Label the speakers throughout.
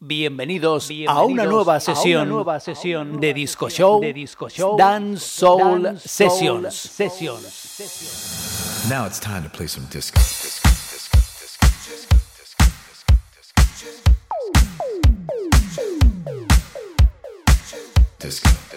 Speaker 1: Bienvenidos, a, una nueva sesión, nueva sesión de Disco Show, de Disco Show Dance Soul, Sessions. Sessions. Now it's time to play some disco. Disco, disco, disco,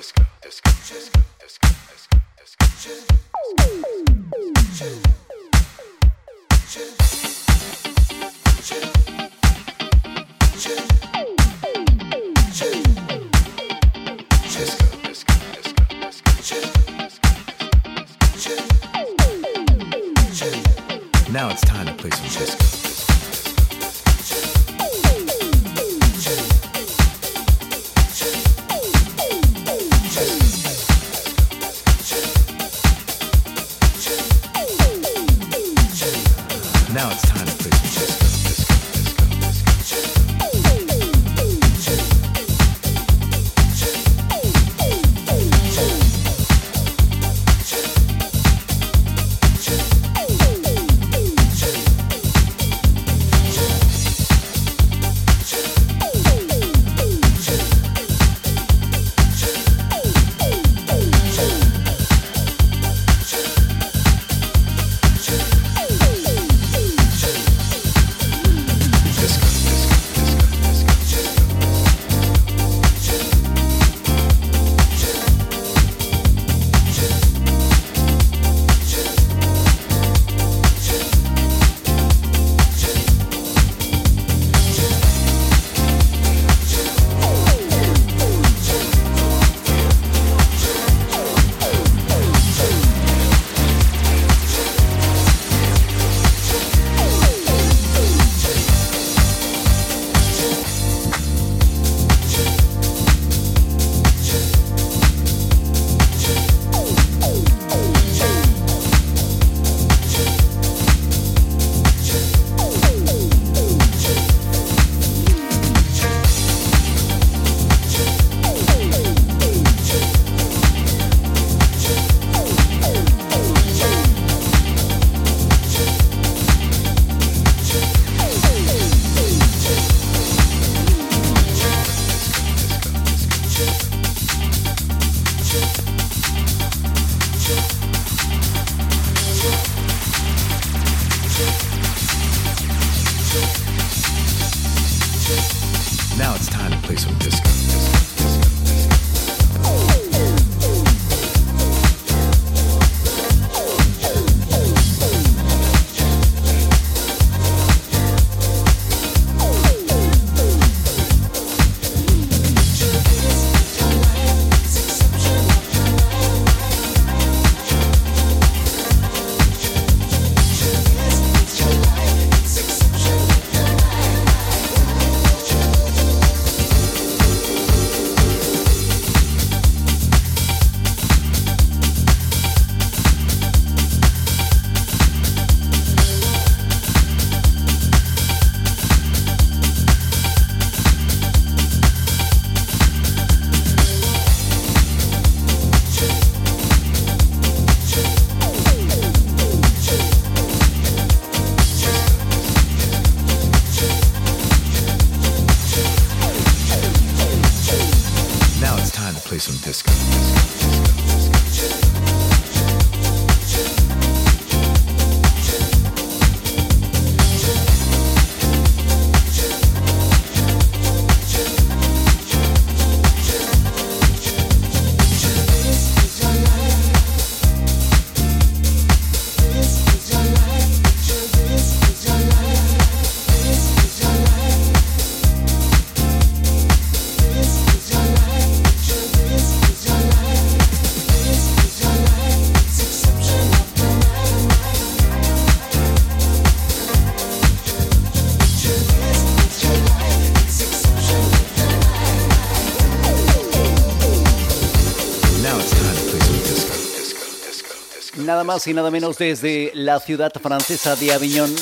Speaker 1: nada más y nada menos desde la ciudad francesa de Aviñón,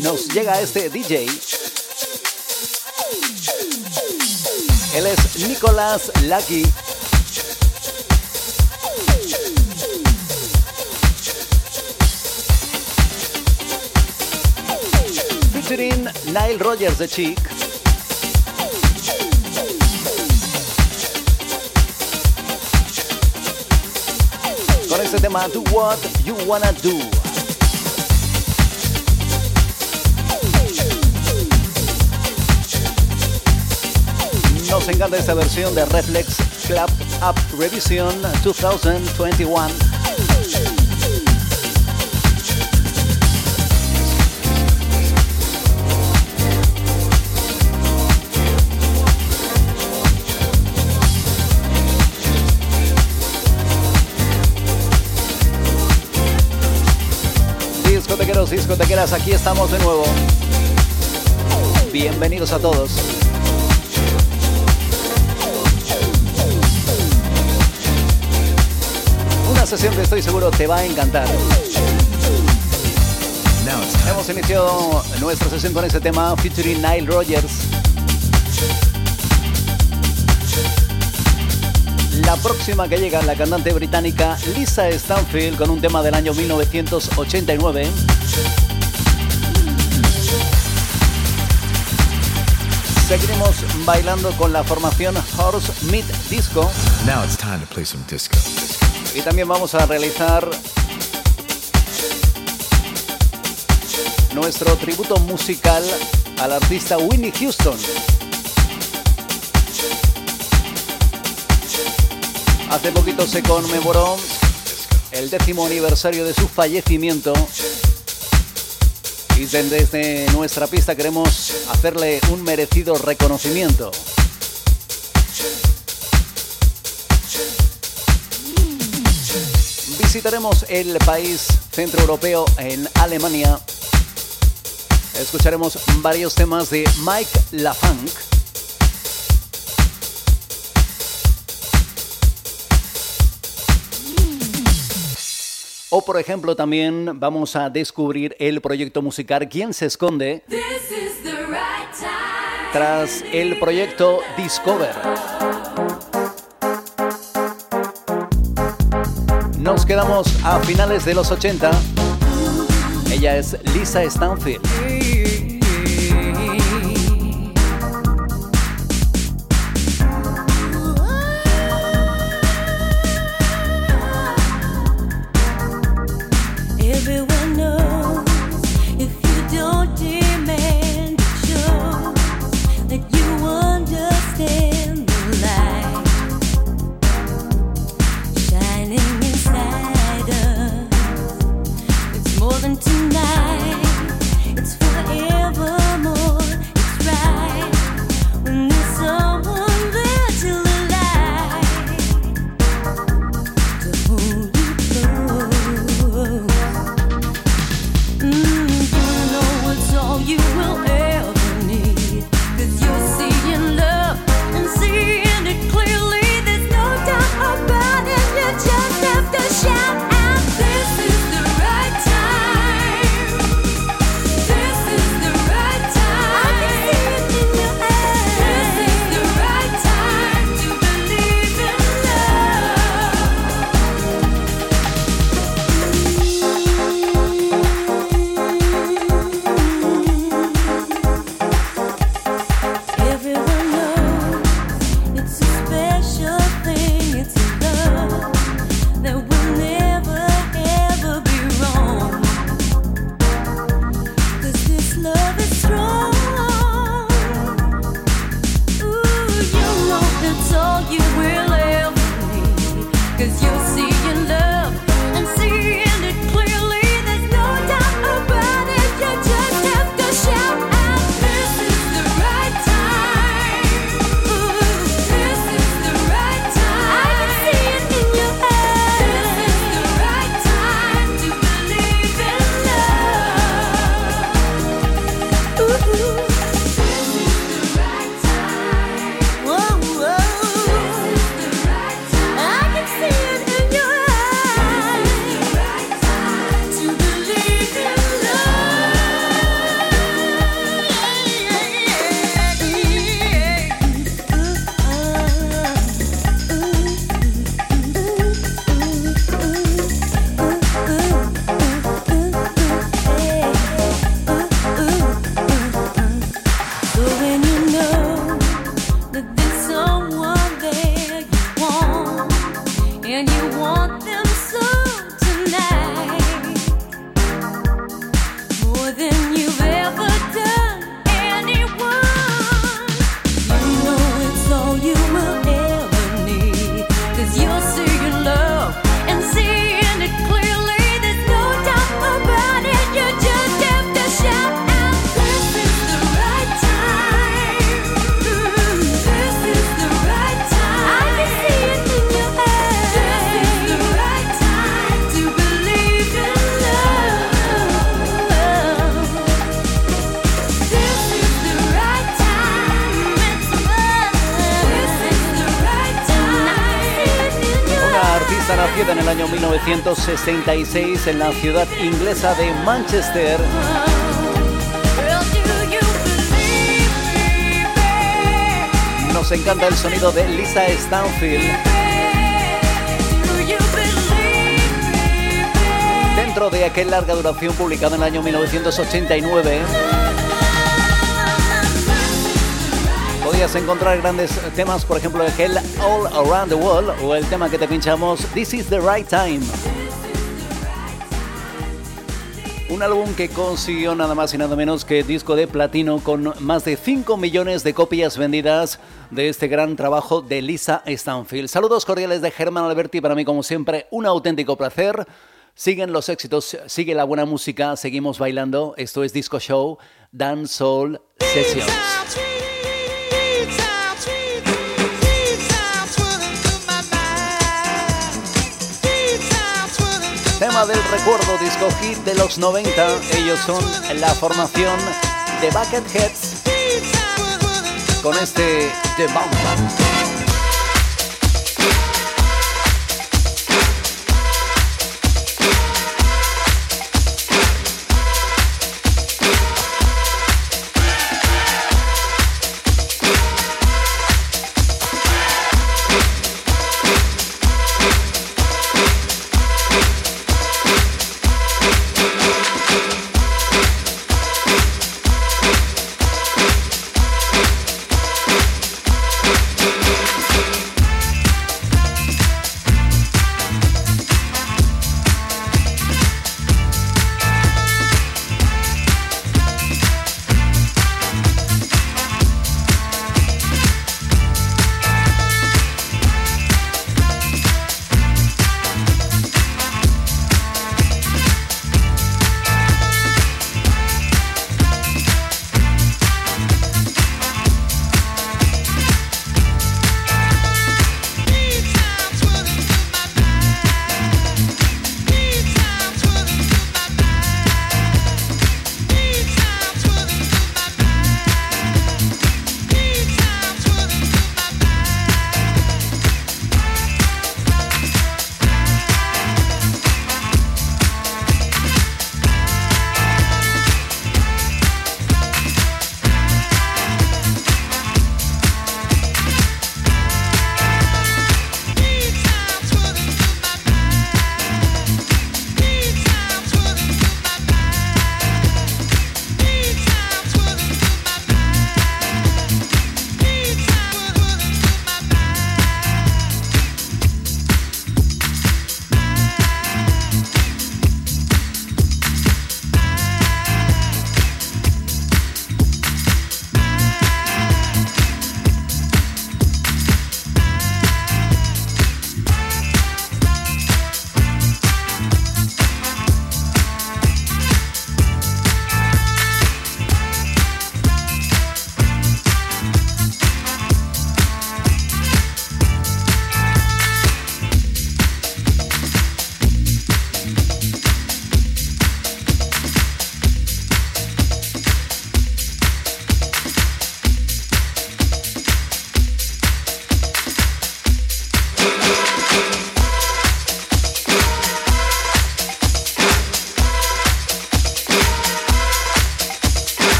Speaker 1: nos llega este DJ. Él es Nicolás Lucky.
Speaker 2: featuring Nile Rogers de Chic. Este tema Do What You Wanna Do. Nos encanta esta versión de Reflex Club Up Revision 2021. Discotequeras, aquí estamos de nuevo. Bienvenidos a todos. Una sesión que estoy seguro te va a encantar. Hemos iniciado nuestra sesión con este tema featuring Nile Rogers. La próxima que llega, la cantante británica Lisa Stanfield con un tema del año 1989. Seguiremos bailando con la formación Horse Meat Disco.
Speaker 1: Now it's time to play some disco.
Speaker 2: Y también vamos a realizar nuestro tributo musical al artista Winnie Houston. Hace poquito se conmemoró el décimo aniversario de su fallecimiento y desde nuestra pista queremos hacerle un merecido reconocimiento. Visitaremos el país centroeuropeo en Alemania. Escucharemos varios temas de Mike LaFunk O por ejemplo también vamos a descubrir el proyecto musical ¿Quién se esconde? Tras el proyecto Discover. Nos quedamos a finales de los 80. Ella es Lisa Stanfield. 1966 en la ciudad inglesa de Manchester. Nos encanta el sonido de Lisa Stanfield. Dentro de aquel larga duración publicado en el año 1989. podías encontrar grandes temas, por ejemplo, el All Around the World o el tema que te pinchamos, This is the Right Time. Un álbum que consiguió nada más y nada menos que disco de platino con más de 5 millones de copias vendidas de este gran trabajo de Lisa Stanfield. Saludos cordiales de Germán Alberti, para mí como siempre un auténtico placer. Siguen los éxitos, sigue la buena música, seguimos bailando. Esto es Disco Show, Dance Soul Sessions. Del recuerdo disco hit de los 90. Ellos son la formación de Bucketheads con este The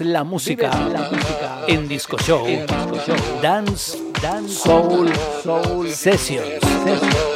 Speaker 2: la música, la música. en Disco Show, Dance, Dance. Soul, Soul. Sessions.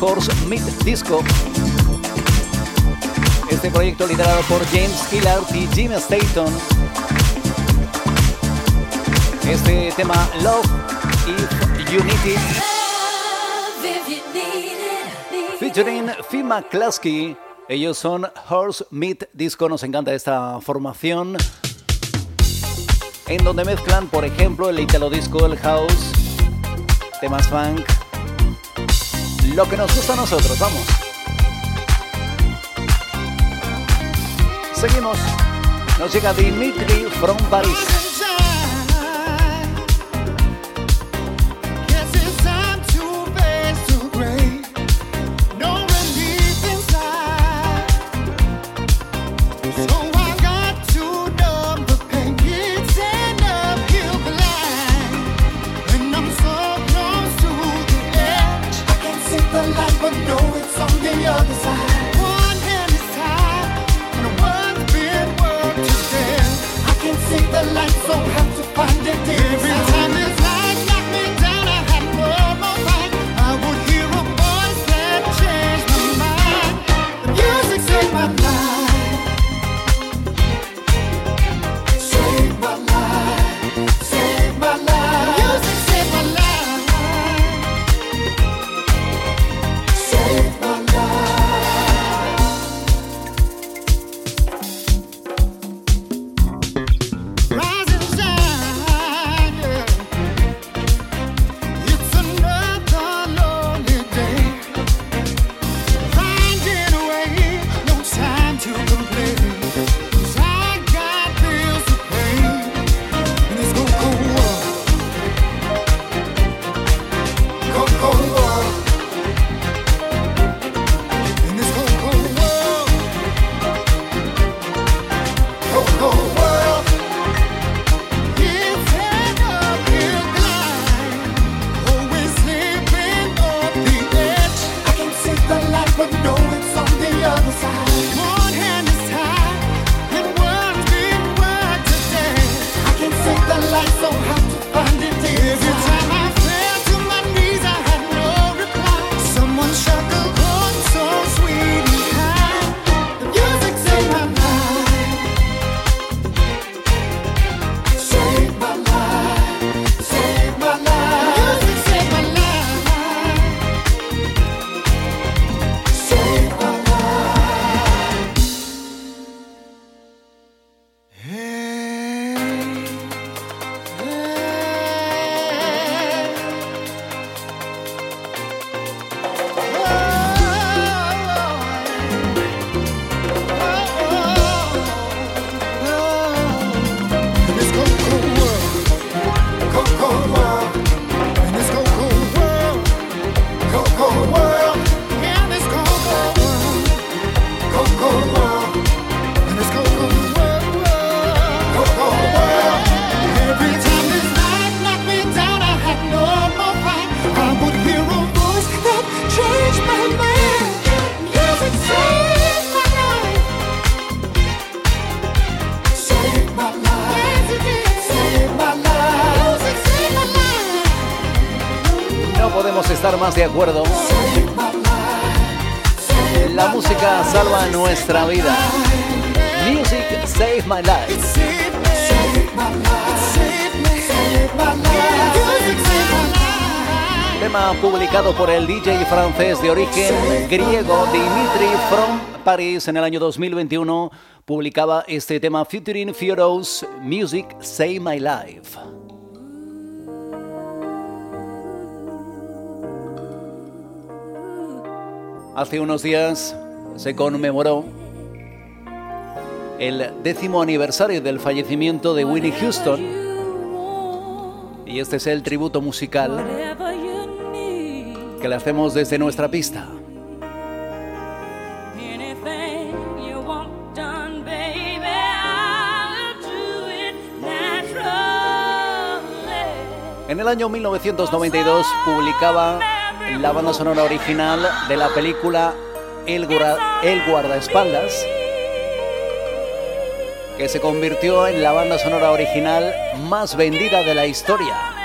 Speaker 3: Horse Meat Disco. Este proyecto liderado por James Hillard y Jim Staton. Este tema Love If You Need It. Featuring Fima Klasky. Ellos son Horse Meat Disco. Nos encanta esta formación. En donde mezclan, por ejemplo, el italo disco, el house, temas funk. Lo que nos gusta a nosotros, vamos. Seguimos. Nos llega Dimitri from Paris. Publicado por el DJ francés de origen griego Dimitri from Paris en el año 2021 publicaba este tema featuring Fioros Music Save My Life. Hace unos días se conmemoró el décimo aniversario del fallecimiento de Winnie Houston y este es el tributo musical que le hacemos desde nuestra pista. En el año 1992 publicaba la banda sonora original de la película El, guardaespaldas, que se convirtió en la banda sonora original más vendida de la historia.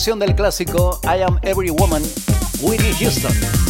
Speaker 4: Versión del clásico I Am Every Woman, Whitney Houston.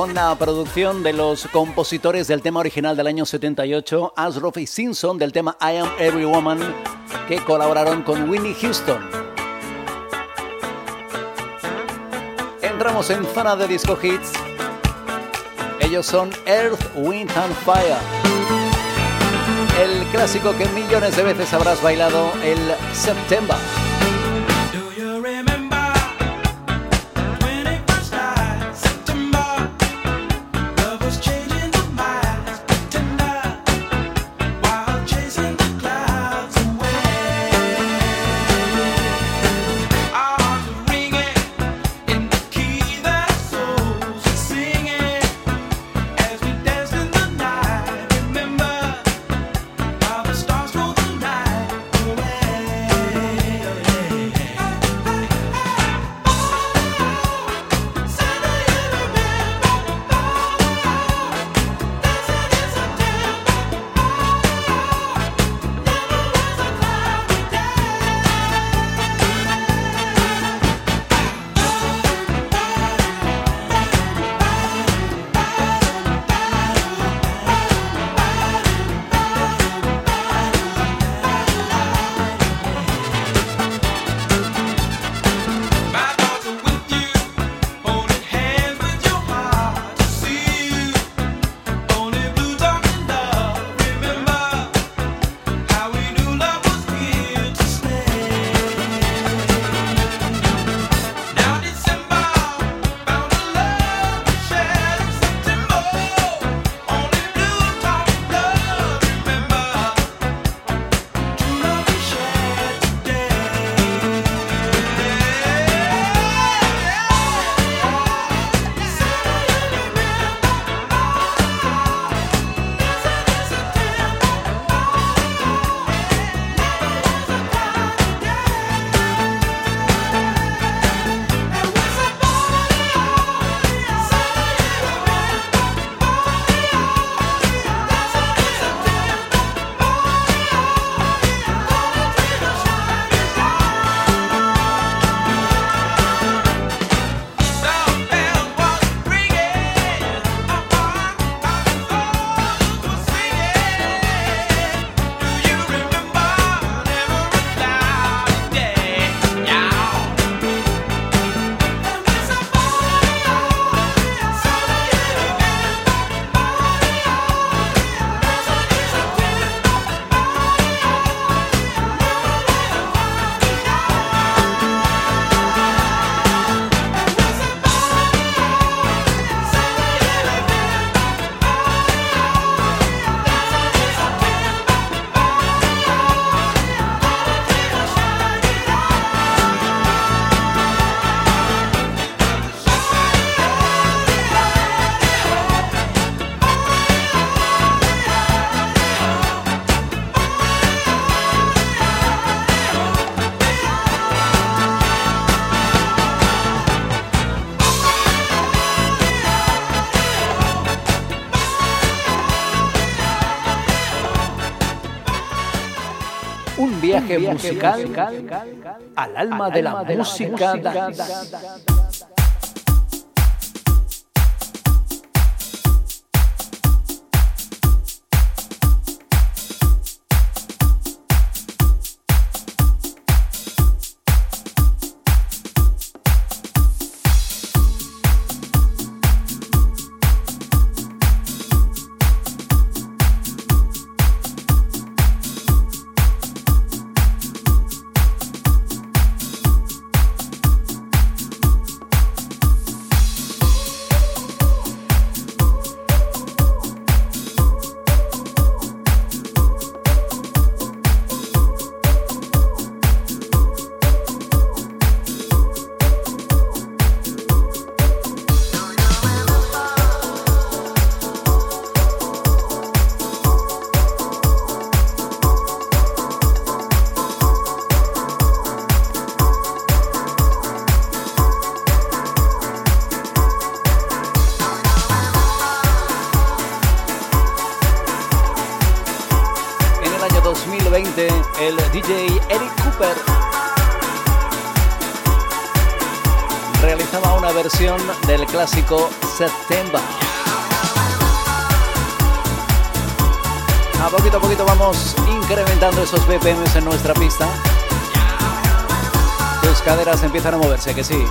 Speaker 4: Con la producción de los compositores del tema original del año 78, Asroff y Simpson del tema I Am Every Woman, que colaboraron con Winnie Houston. Entramos en zona de disco hits. Ellos son Earth, Wind and Fire. El clásico que millones de veces habrás bailado el September.
Speaker 5: Viaje, musical, al alma, de, la música. Clásico September. A poquito a poquito vamos incrementando esos BPMs en nuestra pista. Tus caderas empiezan a moverse, que sí.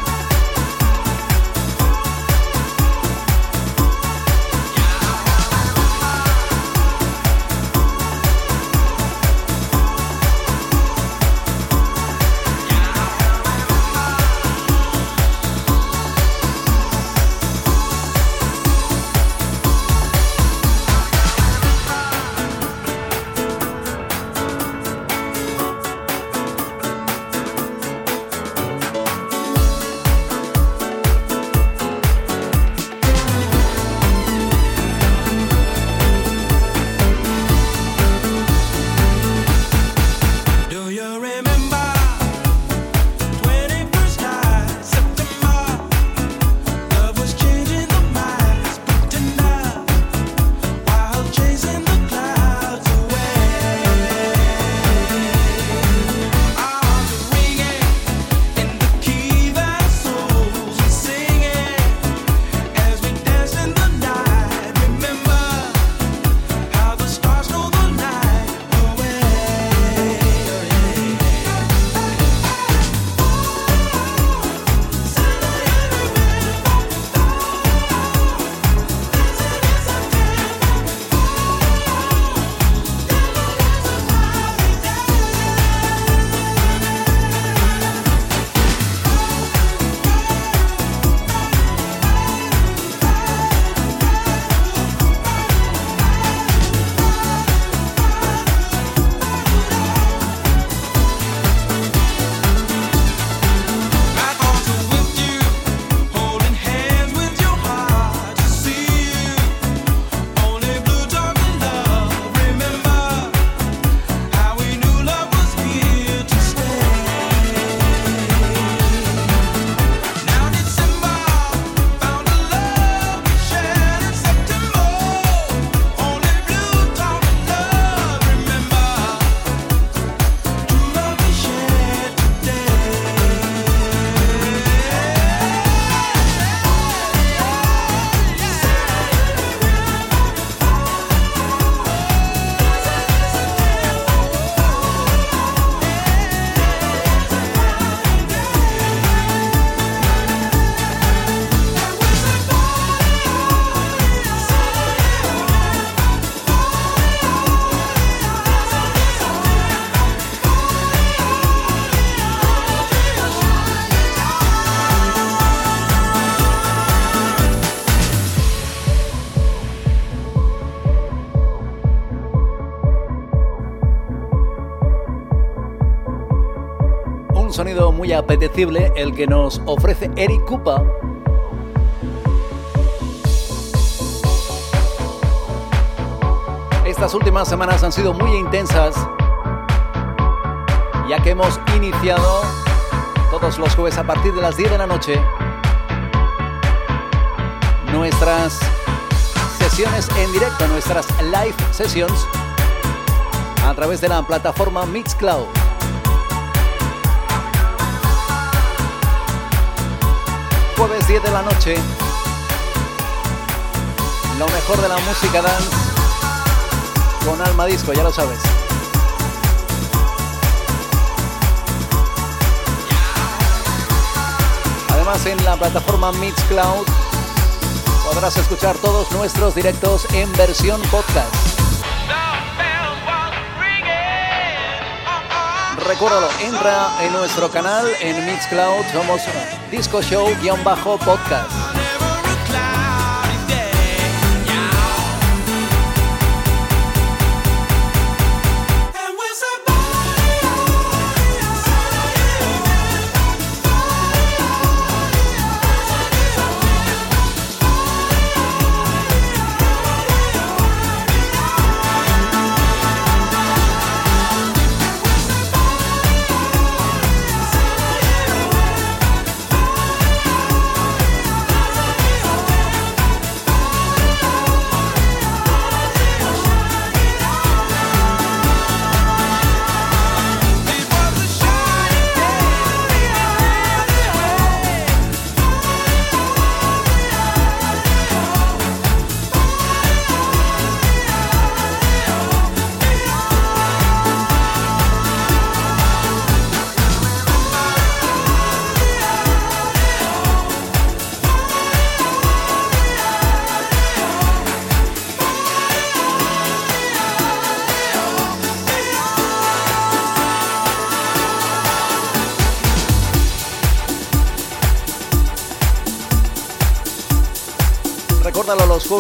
Speaker 5: Muy apetecible el que nos ofrece Eric Cupa. Estas últimas semanas han sido muy intensas, ya que hemos iniciado todos los jueves a partir de las 10 de la noche nuestras sesiones en directo, nuestras live sessions a través de la plataforma Mixcloud.
Speaker 6: Jueves 10 de la noche. Lo mejor de la música dance con Alma Disco, ya lo sabes. Además en la plataforma Mixcloud podrás escuchar todos nuestros directos en versión podcast. Recuérdalo, entra en nuestro canal en Mixcloud, somos Disco Show-podcast.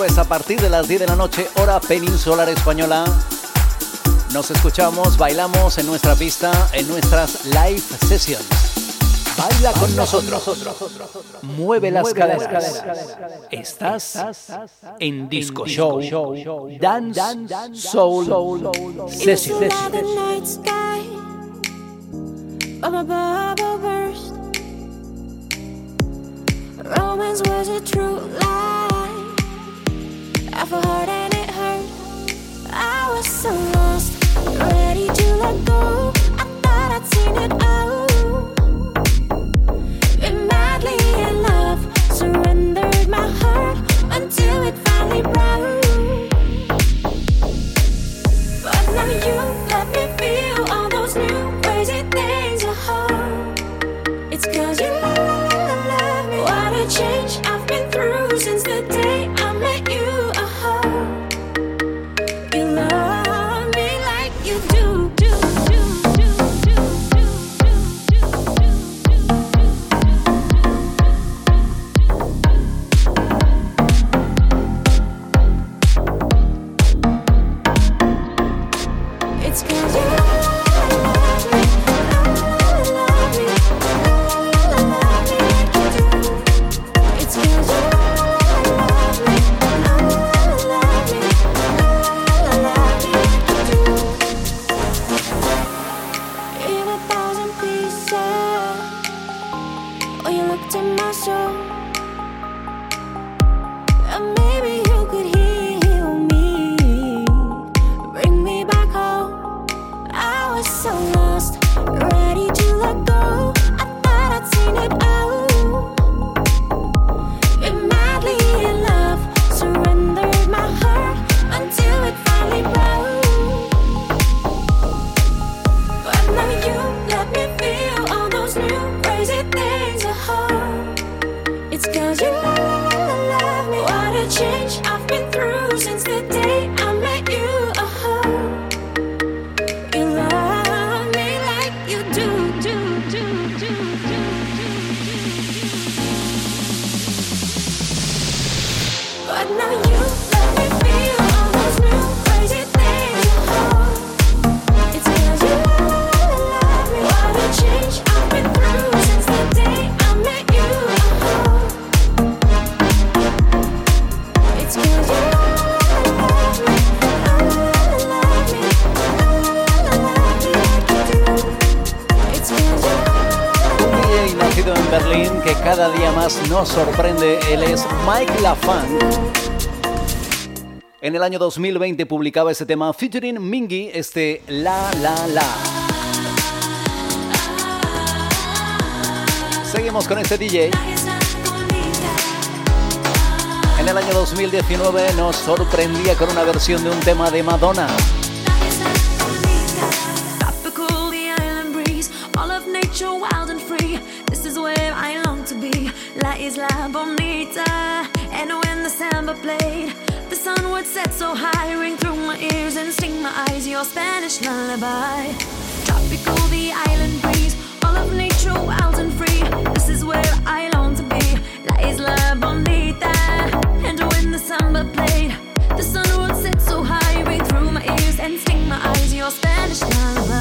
Speaker 6: Jueves a partir de las 10 de la noche, hora peninsular española. Nos escuchamos, bailamos en nuestra pista, en nuestras live sessions. Baila con nosotros. Mueve las caderas. Estás en Disco Show. Dance Soul Session. Romance was a true half a heart and it hurt. I was so lost, ready to let go. I thought I'd seen it all. Been madly in love, surrendered my heart until it finally broke. Año 2020 publicaba este tema featuring Mingy, este La La La. Seguimos con este DJ. En el año 2019 nos sorprendía con una versión de un tema de Madonna. La isla bonita, and when the samba played, the sun would set so high, ring through my ears and sting my eyes your Spanish lullaby. Tropical, the island breeze, all of nature wild and free. This is where I long to be, La isla bonita, and when the samba played, the sun would set so high, ring through my ears and sting my eyes your Spanish lullaby.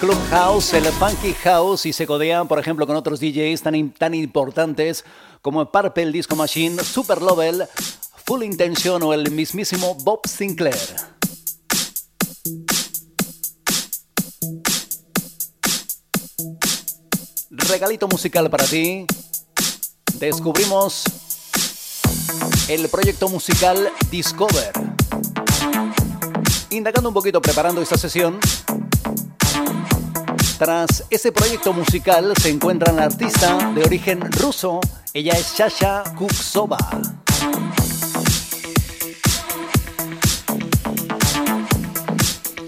Speaker 6: Club House, el Funky House y se codea, por ejemplo, con otros DJs tan, tan importantes como Purple Disco Machine, Super Level, Full Intention o el mismísimo Bob Sinclair. Regalito musical para ti. Descubrimos el proyecto musical Discover. Indagando un poquito, preparando esta sesión. Tras ese proyecto musical se encuentra la artista de origen ruso. Ella es Shasha Kuksova.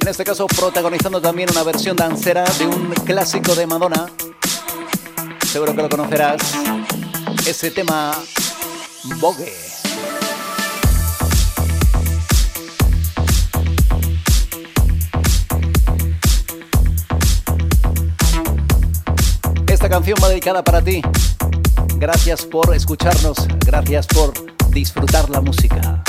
Speaker 6: En este caso protagonizando también una versión dancera de un clásico de Madonna. Seguro que lo conocerás. Ese tema Vogue. Canción va dedicada para ti. Gracias por escucharnos, gracias por disfrutar la música.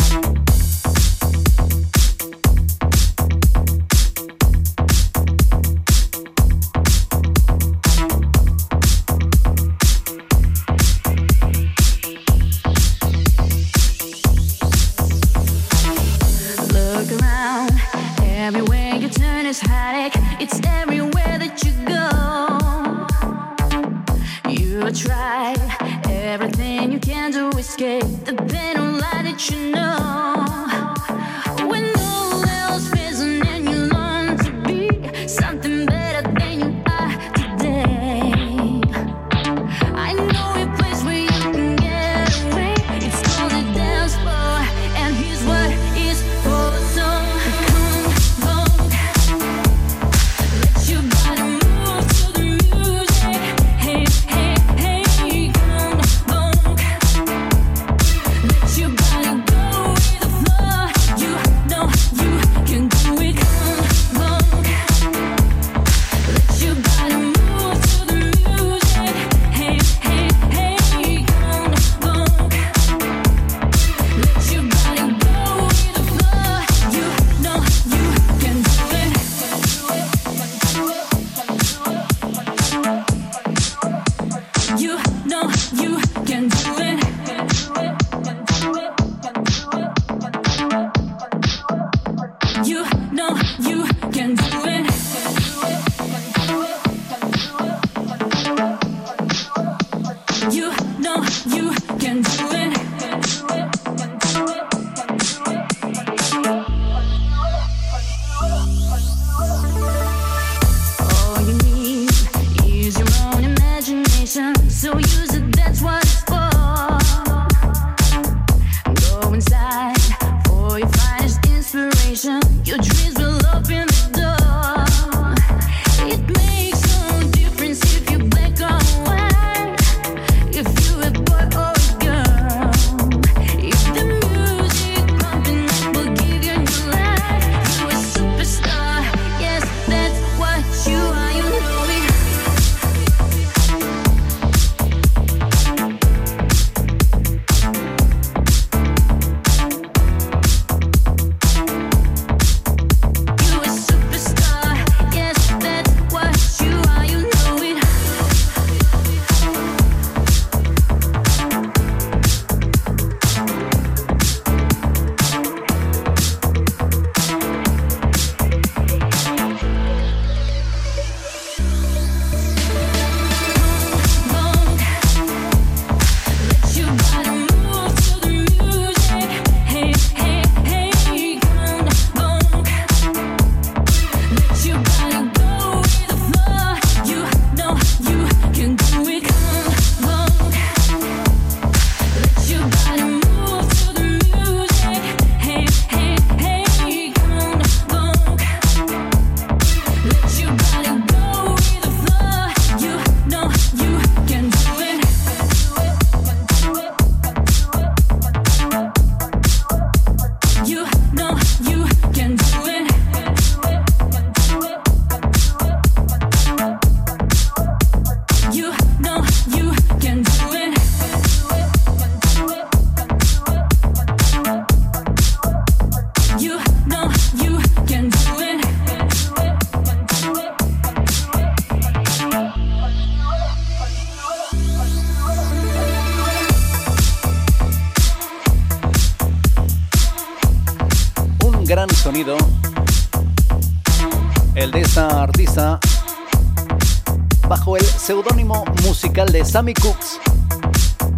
Speaker 2: seudónimo musical de Sammy Cooks.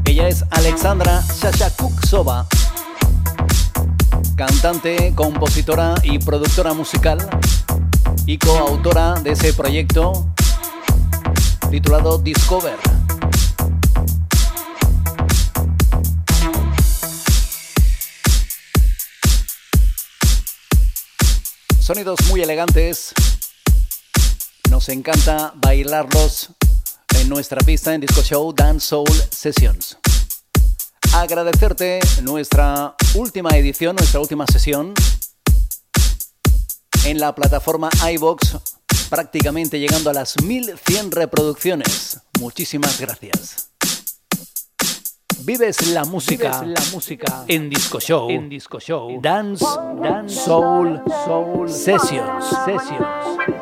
Speaker 2: Ella es Alexandra Shasha Cooksova, cantante, compositora y productora musical y coautora de ese proyecto titulado Discover. Sonidos muy elegantes. Nos encanta bailarlos nuestra pista en Disco Show Dance Soul Sessions. Agradecerte nuestra última edición, nuestra última sesión en la plataforma iBox, prácticamente llegando a las 1100 reproducciones. Muchísimas gracias. Vives la música, en Disco Show, Dance, Soul, Sessions.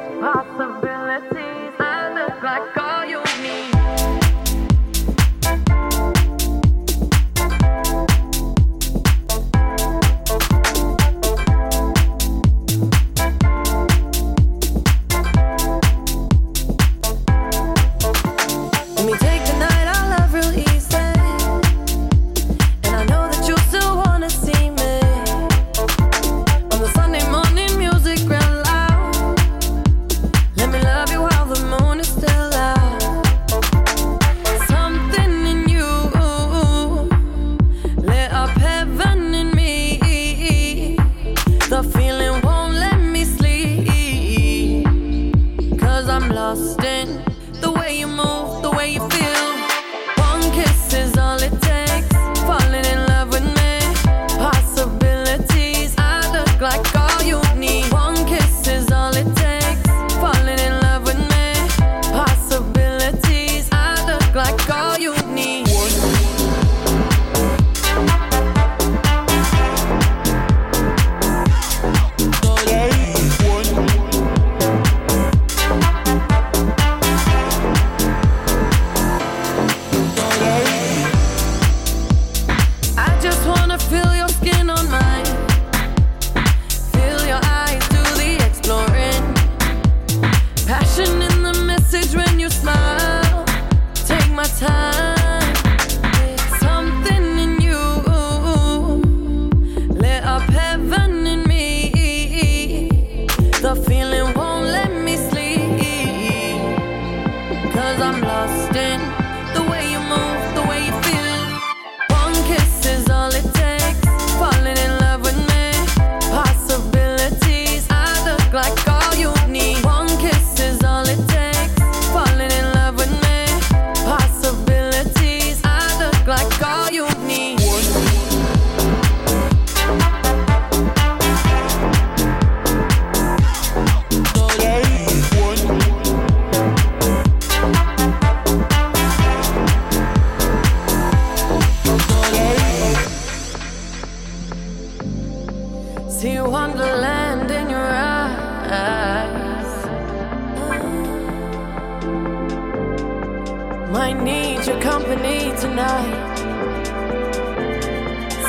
Speaker 6: Might need your company tonight.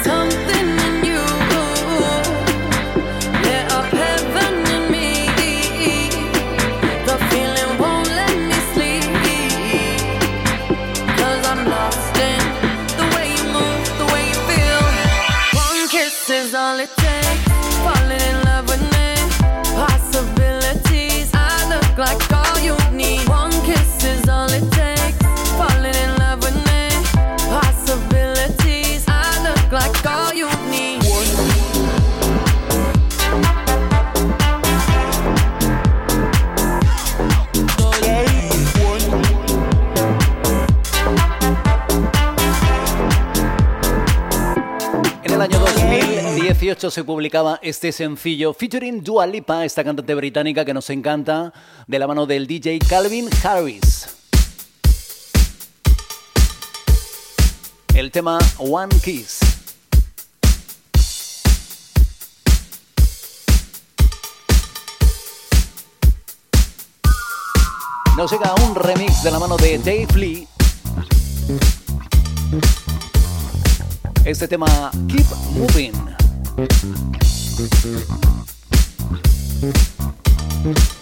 Speaker 6: Something in you.
Speaker 2: se publicaba este sencillo featuring Dualipa, esta cantante británica que nos encanta, de la mano del DJ Calvin Harris. El tema One Kiss. nos llega un remix de la mano de Dave Lee. Este tema Keep Moving. Thank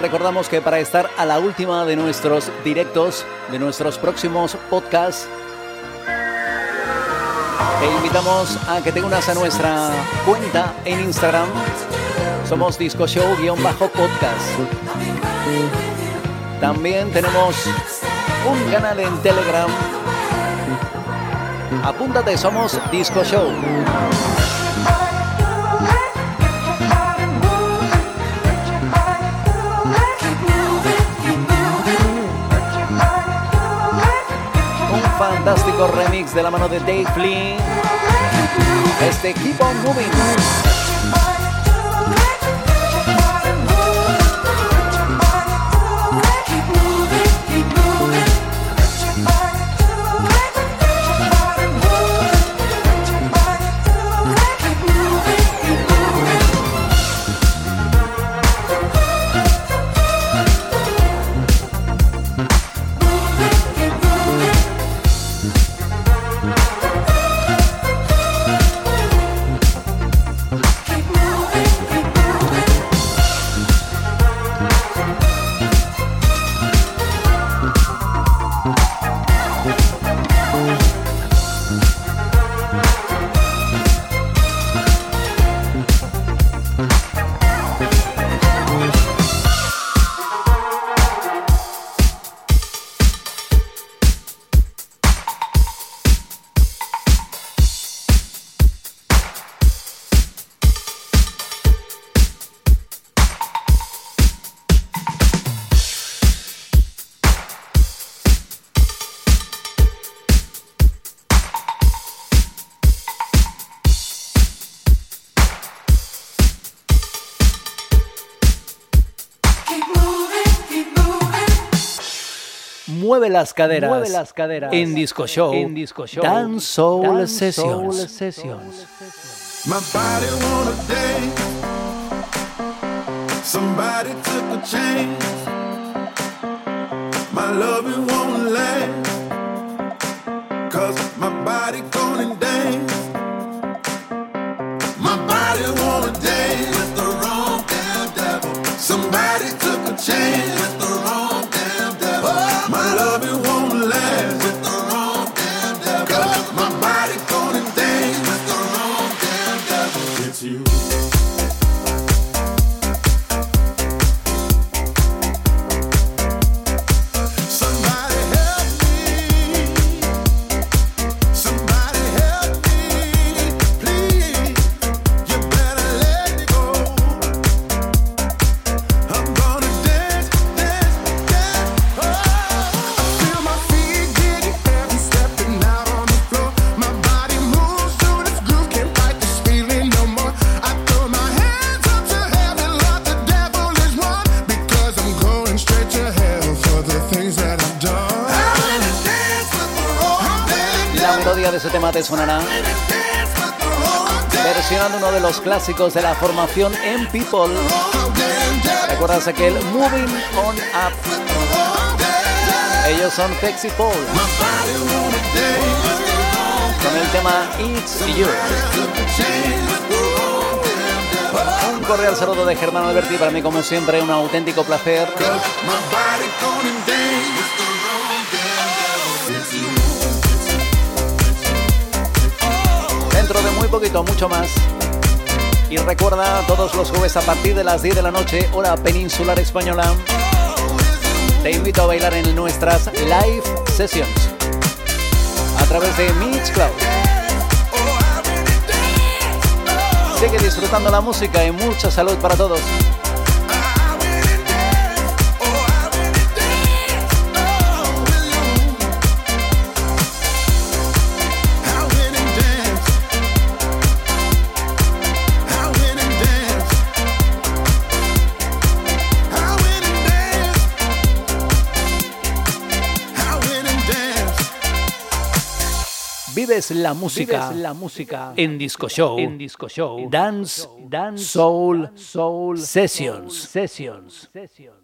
Speaker 2: Recordamos que para estar a la última de nuestros directos, de nuestros próximos podcasts, te invitamos a que te unas a nuestra cuenta en Instagram. Somos Disco Show-podcast. También tenemos un canal en Telegram. Apúntate, somos Disco Show. Remix de la mano de Dave Flynn. Este Keep on Moving. Mueve las caderas. Mueve las caderas. En Disco Show. En Disco Show. Dance Soul Sessions. Soul Sessions.
Speaker 7: My body wanna dance. Somebody took a chance. My love it won't last. Cause my body gonna dance. My body wanna dance with the wrong damn devil. Somebody took a chance
Speaker 2: te sonará versionando uno de los clásicos de la formación M People. ¿Recuerdas aquel Moving On Up? Ellos son Sexy Paul con el tema It's You. Un cordial saludo de Germán Alberti, para mí como siempre un auténtico placer. Poquito, mucho más. Y recuerda, todos los jueves a partir de las 10 de la noche, hora peninsular española, te invito a bailar en nuestras live sessions a través de Mixcloud. Sigue disfrutando la música y mucha salud para todos. Vives la música, la música. En Disco Show, en Disco Show, Dance, Dance, Soul, Soul. Sessions, Sessions, Sessions.